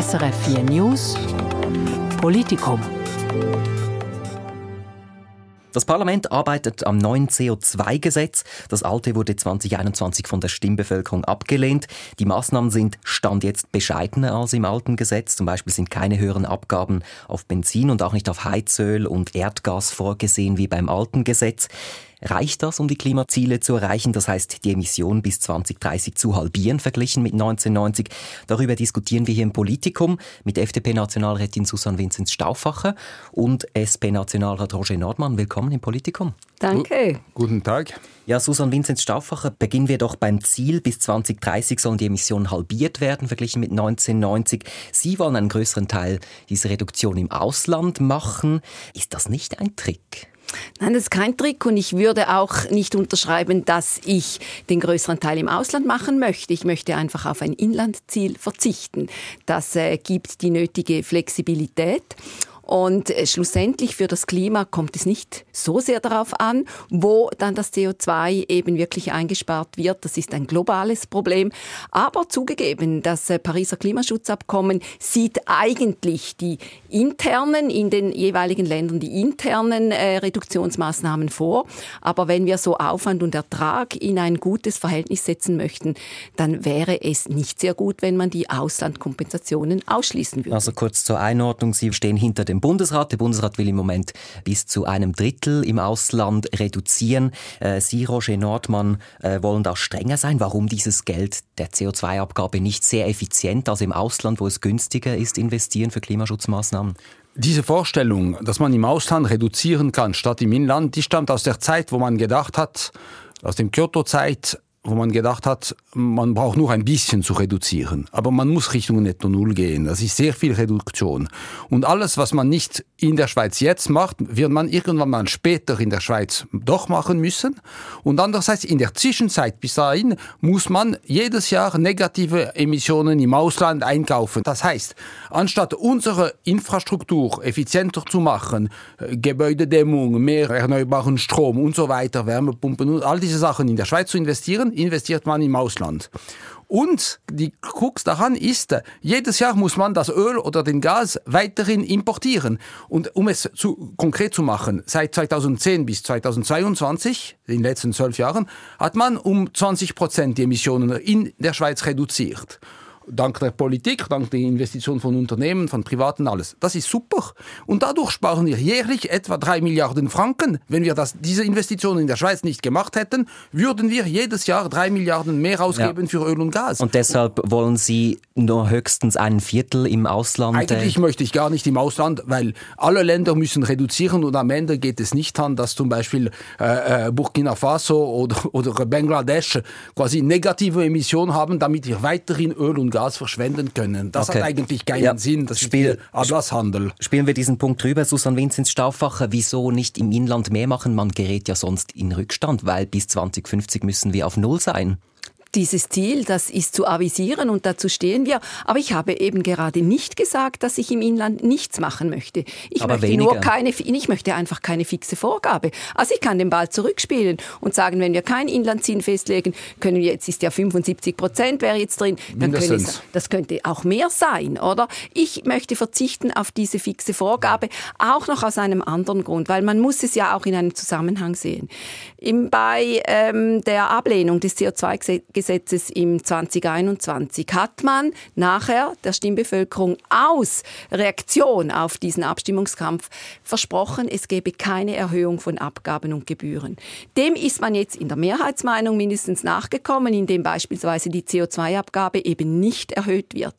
SRF 4 News Politikum. Das Parlament arbeitet am neuen CO2-Gesetz. Das alte wurde 2021 von der Stimmbevölkerung abgelehnt. Die Maßnahmen sind Stand jetzt bescheidener als im alten Gesetz. Zum Beispiel sind keine höheren Abgaben auf Benzin und auch nicht auf Heizöl und Erdgas vorgesehen wie beim alten Gesetz. Reicht das, um die Klimaziele zu erreichen? Das heißt, die Emissionen bis 2030 zu halbieren, verglichen mit 1990. Darüber diskutieren wir hier im Politikum mit FDP-Nationalrätin Susanne Vinzenz Stauffacher und SP-Nationalrat Roger Nordmann. Willkommen im Politikum. Danke. Guten Tag. Ja, Susanne Vinzenz Stauffacher, beginnen wir doch beim Ziel. Bis 2030 sollen die Emissionen halbiert werden, verglichen mit 1990. Sie wollen einen größeren Teil dieser Reduktion im Ausland machen. Ist das nicht ein Trick? Nein, das ist kein Trick und ich würde auch nicht unterschreiben, dass ich den größeren Teil im Ausland machen möchte. Ich möchte einfach auf ein Inlandziel verzichten. Das äh, gibt die nötige Flexibilität und äh, schlussendlich für das Klima kommt es nicht so sehr darauf an, wo dann das CO2 eben wirklich eingespart wird. Das ist ein globales Problem. Aber zugegeben, das äh, Pariser Klimaschutzabkommen sieht eigentlich die internen, in den jeweiligen Ländern die internen äh, Reduktionsmaßnahmen vor. Aber wenn wir so Aufwand und Ertrag in ein gutes Verhältnis setzen möchten, dann wäre es nicht sehr gut, wenn man die Auslandkompensationen ausschließen würde. Also kurz zur Einordnung, Sie stehen hinter dem Bundesrat. Der Bundesrat will im Moment bis zu einem Drittel im Ausland reduzieren. Äh, Sie, Roger Nordmann, äh, wollen da strenger sein. Warum dieses Geld der CO2-Abgabe nicht sehr effizient, also im Ausland, wo es günstiger ist, investieren für Klimaschutzmaßnahmen? Diese Vorstellung, dass man im Ausland reduzieren kann statt im Inland, die stammt aus der Zeit, wo man gedacht hat, aus dem Kyoto-Zeit, wo man gedacht hat, man braucht nur ein bisschen zu reduzieren. Aber man muss Richtung Netto Null gehen. Das ist sehr viel Reduktion. Und alles, was man nicht in der Schweiz jetzt macht, wird man irgendwann mal später in der Schweiz doch machen müssen. Und andererseits, in der Zwischenzeit bis dahin, muss man jedes Jahr negative Emissionen im Ausland einkaufen. Das heißt, anstatt unsere Infrastruktur effizienter zu machen, äh, Gebäudedämmung, mehr erneuerbaren Strom und so weiter, Wärmepumpen und all diese Sachen in der Schweiz zu investieren, investiert man im Ausland. Und die Krux daran ist, jedes Jahr muss man das Öl oder den Gas weiterhin importieren. Und um es zu, konkret zu machen, seit 2010 bis 2022, in den letzten zwölf Jahren, hat man um 20 Prozent die Emissionen in der Schweiz reduziert dank der Politik, dank der Investitionen von Unternehmen, von Privaten, alles. Das ist super. Und dadurch sparen wir jährlich etwa drei Milliarden Franken. Wenn wir das, diese Investitionen in der Schweiz nicht gemacht hätten, würden wir jedes Jahr drei Milliarden mehr ausgeben ja. für Öl und Gas. Und deshalb wollen Sie nur höchstens ein Viertel im Ausland? Eigentlich äh möchte ich gar nicht im Ausland, weil alle Länder müssen reduzieren und am Ende geht es nicht an, dass zum Beispiel äh, äh Burkina Faso oder, oder Bangladesch quasi negative Emissionen haben, damit wir weiterhin Öl und Gas Gas verschwenden können. Das okay. hat eigentlich keinen ja. Sinn. Das Spiel, ist Ablasshandel. Spielen wir diesen Punkt drüber, Susanne Vinzenz Stauffacher. Wieso nicht im Inland mehr machen? Man gerät ja sonst in Rückstand, weil bis 2050 müssen wir auf Null sein dieses Ziel, das ist zu avisieren und dazu stehen wir. Aber ich habe eben gerade nicht gesagt, dass ich im Inland nichts machen möchte. Ich Aber möchte weniger. nur keine, ich möchte einfach keine fixe Vorgabe. Also ich kann den Ball zurückspielen und sagen, wenn wir kein Inlandziel festlegen, können wir, jetzt ist ja 75 Prozent wäre jetzt drin, dann können es, das könnte auch mehr sein, oder? Ich möchte verzichten auf diese fixe Vorgabe, auch noch aus einem anderen Grund, weil man muss es ja auch in einem Zusammenhang sehen. Im, bei ähm, der Ablehnung des CO2-Gesetzes Gesetzes im 2021 hat man nachher der Stimmbevölkerung aus Reaktion auf diesen Abstimmungskampf versprochen, es gebe keine Erhöhung von Abgaben und Gebühren. Dem ist man jetzt in der Mehrheitsmeinung mindestens nachgekommen, indem beispielsweise die CO2-Abgabe eben nicht erhöht wird.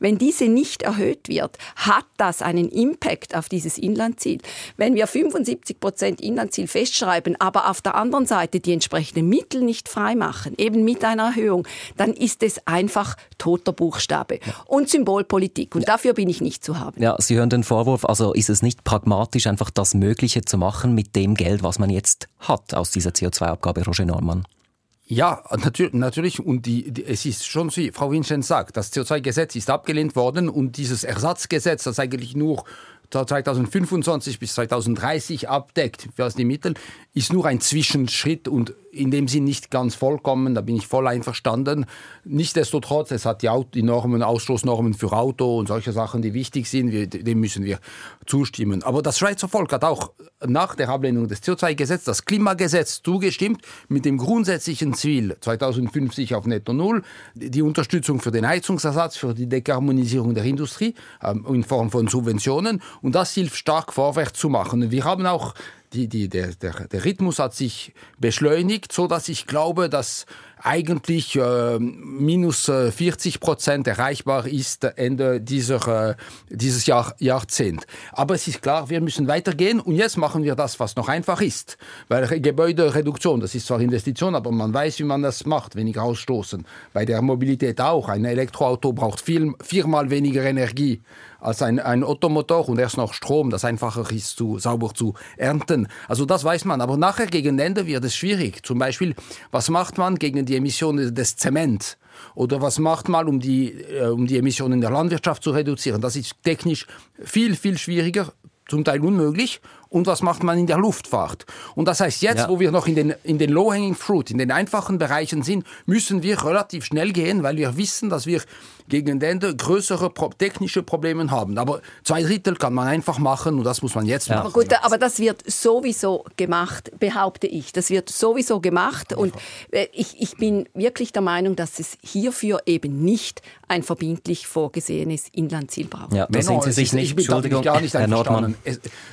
Wenn diese nicht erhöht wird, hat das einen Impact auf dieses Inlandziel. Wenn wir 75 Prozent Inlandziel festschreiben, aber auf der anderen Seite die entsprechenden Mittel nicht freimachen, eben mit einer Erhöhung, dann ist es einfach toter Buchstabe und Symbolpolitik. Und dafür bin ich nicht zu haben. Ja, Sie hören den Vorwurf, also ist es nicht pragmatisch, einfach das Mögliche zu machen mit dem Geld, was man jetzt hat aus dieser CO2-Abgabe, Roger Norman? Ja, natürlich, natürlich. Und die, die, es ist schon so, wie Frau Winschen sagt, das CO2-Gesetz ist abgelehnt worden und dieses Ersatzgesetz, das eigentlich nur 2025 bis 2030 abdeckt, was die Mittel, ist nur ein Zwischenschritt und in dem Sinn nicht ganz vollkommen, da bin ich voll einverstanden. Nichtsdestotrotz, es hat die, Normen, Ausstoßnormen für Auto und solche Sachen, die wichtig sind, wir, dem müssen wir zustimmen. Aber das Schweizer Volk hat auch nach der Ablehnung des CO2-Gesetzes das Klimagesetz zugestimmt mit dem grundsätzlichen Ziel 2050 auf Netto Null, die Unterstützung für den Heizungsersatz, für die Dekarbonisierung der Industrie ähm, in Form von Subventionen und das hilft stark vorwärts zu machen. Wir haben auch die, die, der, der, der Rhythmus hat sich beschleunigt, so dass ich glaube, dass eigentlich äh, minus 40 äh, Prozent erreichbar ist Ende dieser, äh, dieses Jahr, Jahrzehnt. Aber es ist klar, wir müssen weitergehen und jetzt machen wir das, was noch einfach ist. Weil Gebäudereduktion, das ist zwar Investition, aber man weiß, wie man das macht, weniger ausstoßen. Bei der Mobilität auch. Ein Elektroauto braucht viel, viermal weniger Energie als ein, ein Ottomotor und erst noch Strom, das einfacher ist, zu, sauber zu ernten. Also das weiß man. Aber nachher gegen Ende wird es schwierig. Zum Beispiel, was macht man gegen die Emissionen des Zement? Oder was macht man, um die, äh, um die Emissionen der Landwirtschaft zu reduzieren? Das ist technisch viel, viel schwieriger, zum Teil unmöglich. Und was macht man in der Luftfahrt? Und das heißt, jetzt, ja. wo wir noch in den, in den Low-Hanging Fruit, in den einfachen Bereichen sind, müssen wir relativ schnell gehen, weil wir wissen, dass wir gegen Ende größere technische Probleme haben. Aber zwei Drittel kann man einfach machen und das muss man jetzt ja. machen. Aber gut, aber das wird sowieso gemacht, behaupte ich. Das wird sowieso gemacht und äh, ich, ich bin wirklich der Meinung, dass es hierfür eben nicht ein verbindlich vorgesehenes Inlandziel braucht. Ja, da sind Sie sich nicht, ich bin Entschuldigung, gar nicht Herr Nordmann.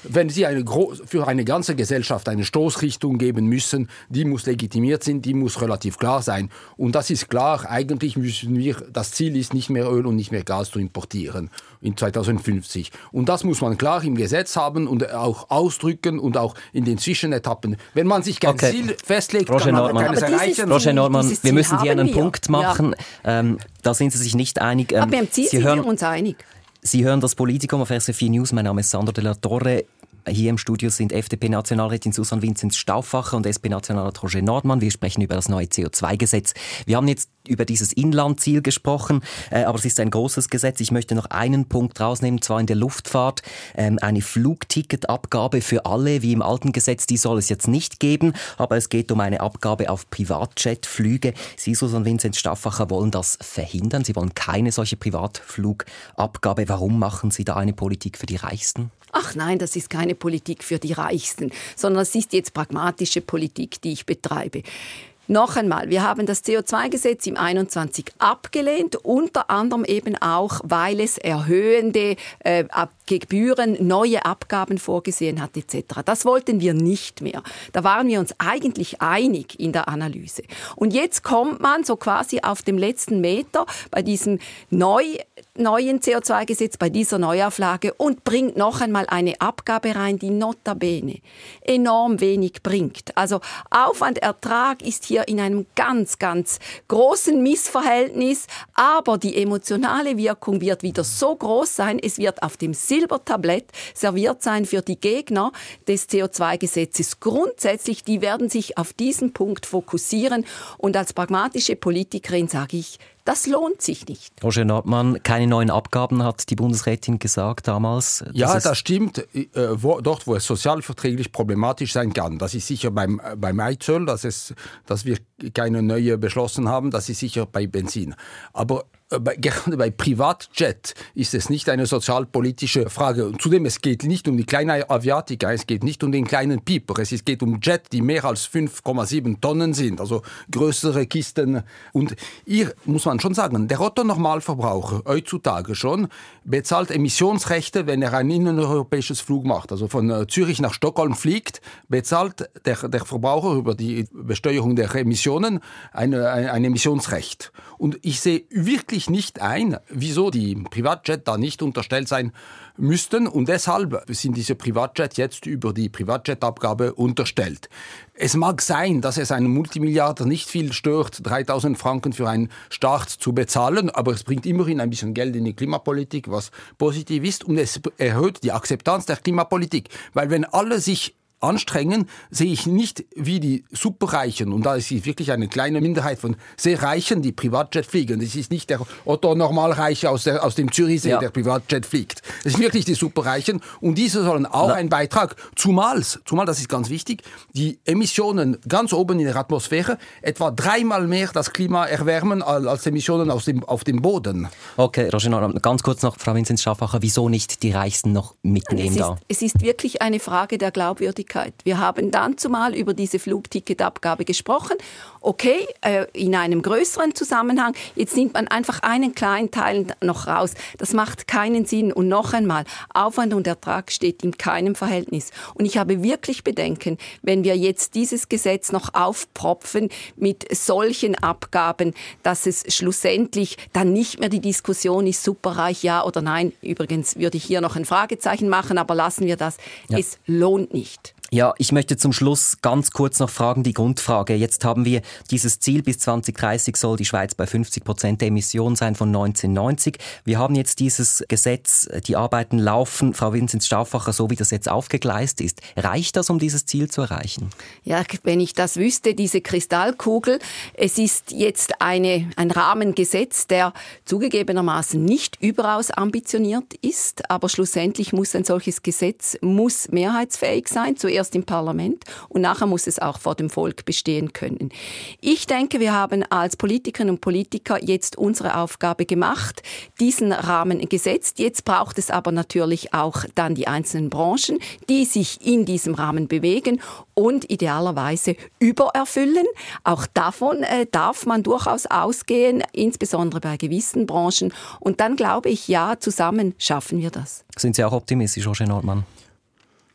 Wenn Sie eine für eine ganze Gesellschaft eine Stoßrichtung geben müssen, die muss legitimiert sein, die muss relativ klar sein. Und das ist klar, eigentlich müssen wir, das Ziel ist nicht mehr Öl und nicht mehr Gas zu importieren in 2050. Und das muss man klar im Gesetz haben und auch ausdrücken und auch in den Zwischenetappen. Wenn man sich kein okay. Ziel festlegt, Roger kann man Nordmann. keines erreichen. Roger Nordmann, wir müssen hier einen wir. Punkt machen. Ja. Ähm, da sind Sie sich nicht einig. Ähm, Aber im Ziel Sie sind hören, wir uns einig. Sie hören das Politikum auf RC4 News. Mein Name ist Sandro de la Torre. Hier im Studio sind FDP-Nationalrätin Susan Vinzenz Stauffacher und SP-Nationalrat Roger Nordmann. Wir sprechen über das neue CO2-Gesetz. Wir haben jetzt über dieses Inlandziel gesprochen, äh, aber es ist ein großes Gesetz. Ich möchte noch einen Punkt rausnehmen, zwar in der Luftfahrt. Ähm, eine Flugticketabgabe für alle, wie im alten Gesetz, die soll es jetzt nicht geben, aber es geht um eine Abgabe auf Privatjetflüge. Sie, Susan Vinzenz Stauffacher, wollen das verhindern. Sie wollen keine solche Privatflugabgabe. Warum machen Sie da eine Politik für die Reichsten? Ach nein, das ist keine Politik für die Reichsten, sondern es ist jetzt pragmatische Politik, die ich betreibe. Noch einmal, wir haben das CO2-Gesetz im 21 abgelehnt, unter anderem eben auch, weil es erhöhende äh, Gebühren, neue Abgaben vorgesehen hat etc. Das wollten wir nicht mehr. Da waren wir uns eigentlich einig in der Analyse. Und jetzt kommt man so quasi auf dem letzten Meter bei diesem neu neuen CO2-Gesetz, bei dieser Neuauflage und bringt noch einmal eine Abgabe rein, die notabene enorm wenig bringt. Also Aufwand, Ertrag ist hier in einem ganz, ganz großen Missverhältnis, aber die emotionale Wirkung wird wieder so groß sein, es wird auf dem Silbertablett serviert sein für die Gegner des CO2-Gesetzes. Grundsätzlich, die werden sich auf diesen Punkt fokussieren und als pragmatische Politikerin sage ich, das lohnt sich nicht. Roger Nordmann, keine neuen Abgaben, hat die Bundesrätin gesagt damals. Ja, das stimmt. Äh, wo, dort, wo es sozialverträglich problematisch sein kann. Das ist sicher beim, beim Eizöl, dass, es, dass wir keine neue beschlossen haben. Das ist sicher bei Benzin. Aber äh, gerade bei Privatjet ist es nicht eine sozialpolitische Frage. Und zudem, es geht nicht um die kleine Aviatika, es geht nicht um den kleinen Pieper, es geht um Jet, die mehr als 5,7 Tonnen sind, also größere Kisten. Und hier muss man schon sagen, der Otto-Normalverbraucher heutzutage schon bezahlt Emissionsrechte, wenn er ein innereuropäisches Flug macht. Also von äh, Zürich nach Stockholm fliegt, bezahlt der, der Verbraucher über die Besteuerung der Emissionen eine, ein, ein Emissionsrecht. Und ich sehe wirklich nicht ein, wieso die Privatjet da nicht unterstellt sein müssten. Und deshalb sind diese Privatjets jetzt über die Privatjet-Abgabe unterstellt. Es mag sein, dass es einen Multimilliarder nicht viel stört, 3000 Franken für einen Start zu bezahlen, aber es bringt immerhin ein bisschen Geld in die Klimapolitik, was positiv ist und es erhöht die Akzeptanz der Klimapolitik. Weil wenn alle sich anstrengen, sehe ich nicht wie die Superreichen, und da ist wirklich eine kleine Minderheit von sehr Reichen, die Privatjet fliegen. Das ist nicht der Otto Normalreiche aus, der, aus dem Zürichsee, ja. der Privatjet fliegt. Das sind wirklich die Superreichen und diese sollen auch Na. einen Beitrag, zumal, zumal, das ist ganz wichtig, die Emissionen ganz oben in der Atmosphäre etwa dreimal mehr das Klima erwärmen als Emissionen aus dem, auf dem Boden. Okay, Roger, ganz kurz noch, Frau Vinzenz Schaffacher, wieso nicht die Reichsten noch mitnehmen da? Es ist wirklich eine Frage der Glaubwürdigkeit. Wir haben dann zumal über diese Flugticketabgabe gesprochen. Okay, äh, in einem größeren Zusammenhang. Jetzt nimmt man einfach einen kleinen Teil noch raus. Das macht keinen Sinn. Und noch einmal, Aufwand und Ertrag steht in keinem Verhältnis. Und ich habe wirklich Bedenken, wenn wir jetzt dieses Gesetz noch aufpropfen mit solchen Abgaben, dass es schlussendlich dann nicht mehr die Diskussion ist, superreich ja oder nein. Übrigens würde ich hier noch ein Fragezeichen machen, aber lassen wir das. Ja. Es lohnt nicht. Ja, ich möchte zum Schluss ganz kurz noch fragen, die Grundfrage. Jetzt haben wir dieses Ziel, bis 2030 soll die Schweiz bei 50 Prozent der Emissionen sein von 1990. Wir haben jetzt dieses Gesetz, die Arbeiten laufen, Frau Vinzenz Stauffacher, so wie das jetzt aufgegleist ist. Reicht das, um dieses Ziel zu erreichen? Ja, wenn ich das wüsste, diese Kristallkugel. Es ist jetzt eine, ein Rahmengesetz, der zugegebenermaßen nicht überaus ambitioniert ist, aber schlussendlich muss ein solches Gesetz muss mehrheitsfähig sein. Zuerst zuerst im Parlament und nachher muss es auch vor dem Volk bestehen können. Ich denke, wir haben als Politikerinnen und Politiker jetzt unsere Aufgabe gemacht, diesen Rahmen gesetzt. Jetzt braucht es aber natürlich auch dann die einzelnen Branchen, die sich in diesem Rahmen bewegen und idealerweise übererfüllen. Auch davon äh, darf man durchaus ausgehen, insbesondere bei gewissen Branchen. Und dann glaube ich, ja, zusammen schaffen wir das. Sind Sie auch optimistisch, Roger Nordmann?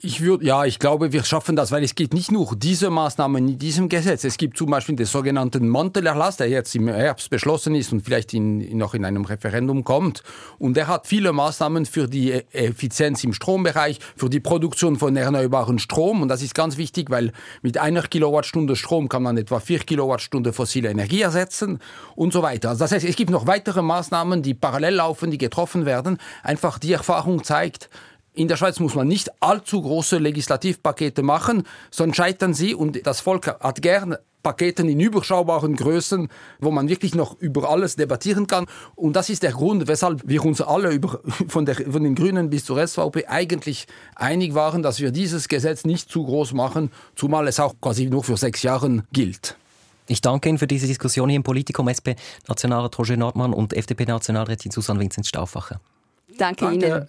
Ich würde, ja, ich glaube, wir schaffen das, weil es gibt nicht nur diese Maßnahmen in diesem Gesetz. Es gibt zum Beispiel den sogenannten Mantelerlass, der jetzt im Herbst beschlossen ist und vielleicht in, noch in einem Referendum kommt. Und der hat viele Maßnahmen für die e-, Effizienz im Strombereich, für die Produktion von erneuerbaren Strom. Und das ist ganz wichtig, weil mit einer Kilowattstunde Strom kann man etwa vier Kilowattstunden fossile Energie ersetzen und so weiter. Also das heißt, es gibt noch weitere Maßnahmen, die parallel laufen, die getroffen werden. Einfach die Erfahrung zeigt, in der Schweiz muss man nicht allzu große Legislativpakete machen, sonst scheitern sie und das Volk hat gern Paketen in überschaubaren Größen, wo man wirklich noch über alles debattieren kann. Und das ist der Grund, weshalb wir uns alle über, von, der, von den Grünen bis zur SVP eigentlich einig waren, dass wir dieses Gesetz nicht zu groß machen, zumal es auch quasi nur für sechs Jahre gilt. Ich danke Ihnen für diese Diskussion hier im Politikum, SP-Nationalrat Roger Nordmann und FDP-Nationalrätin Susanne Vinzenz Stauffacher. Danke, danke Ihnen.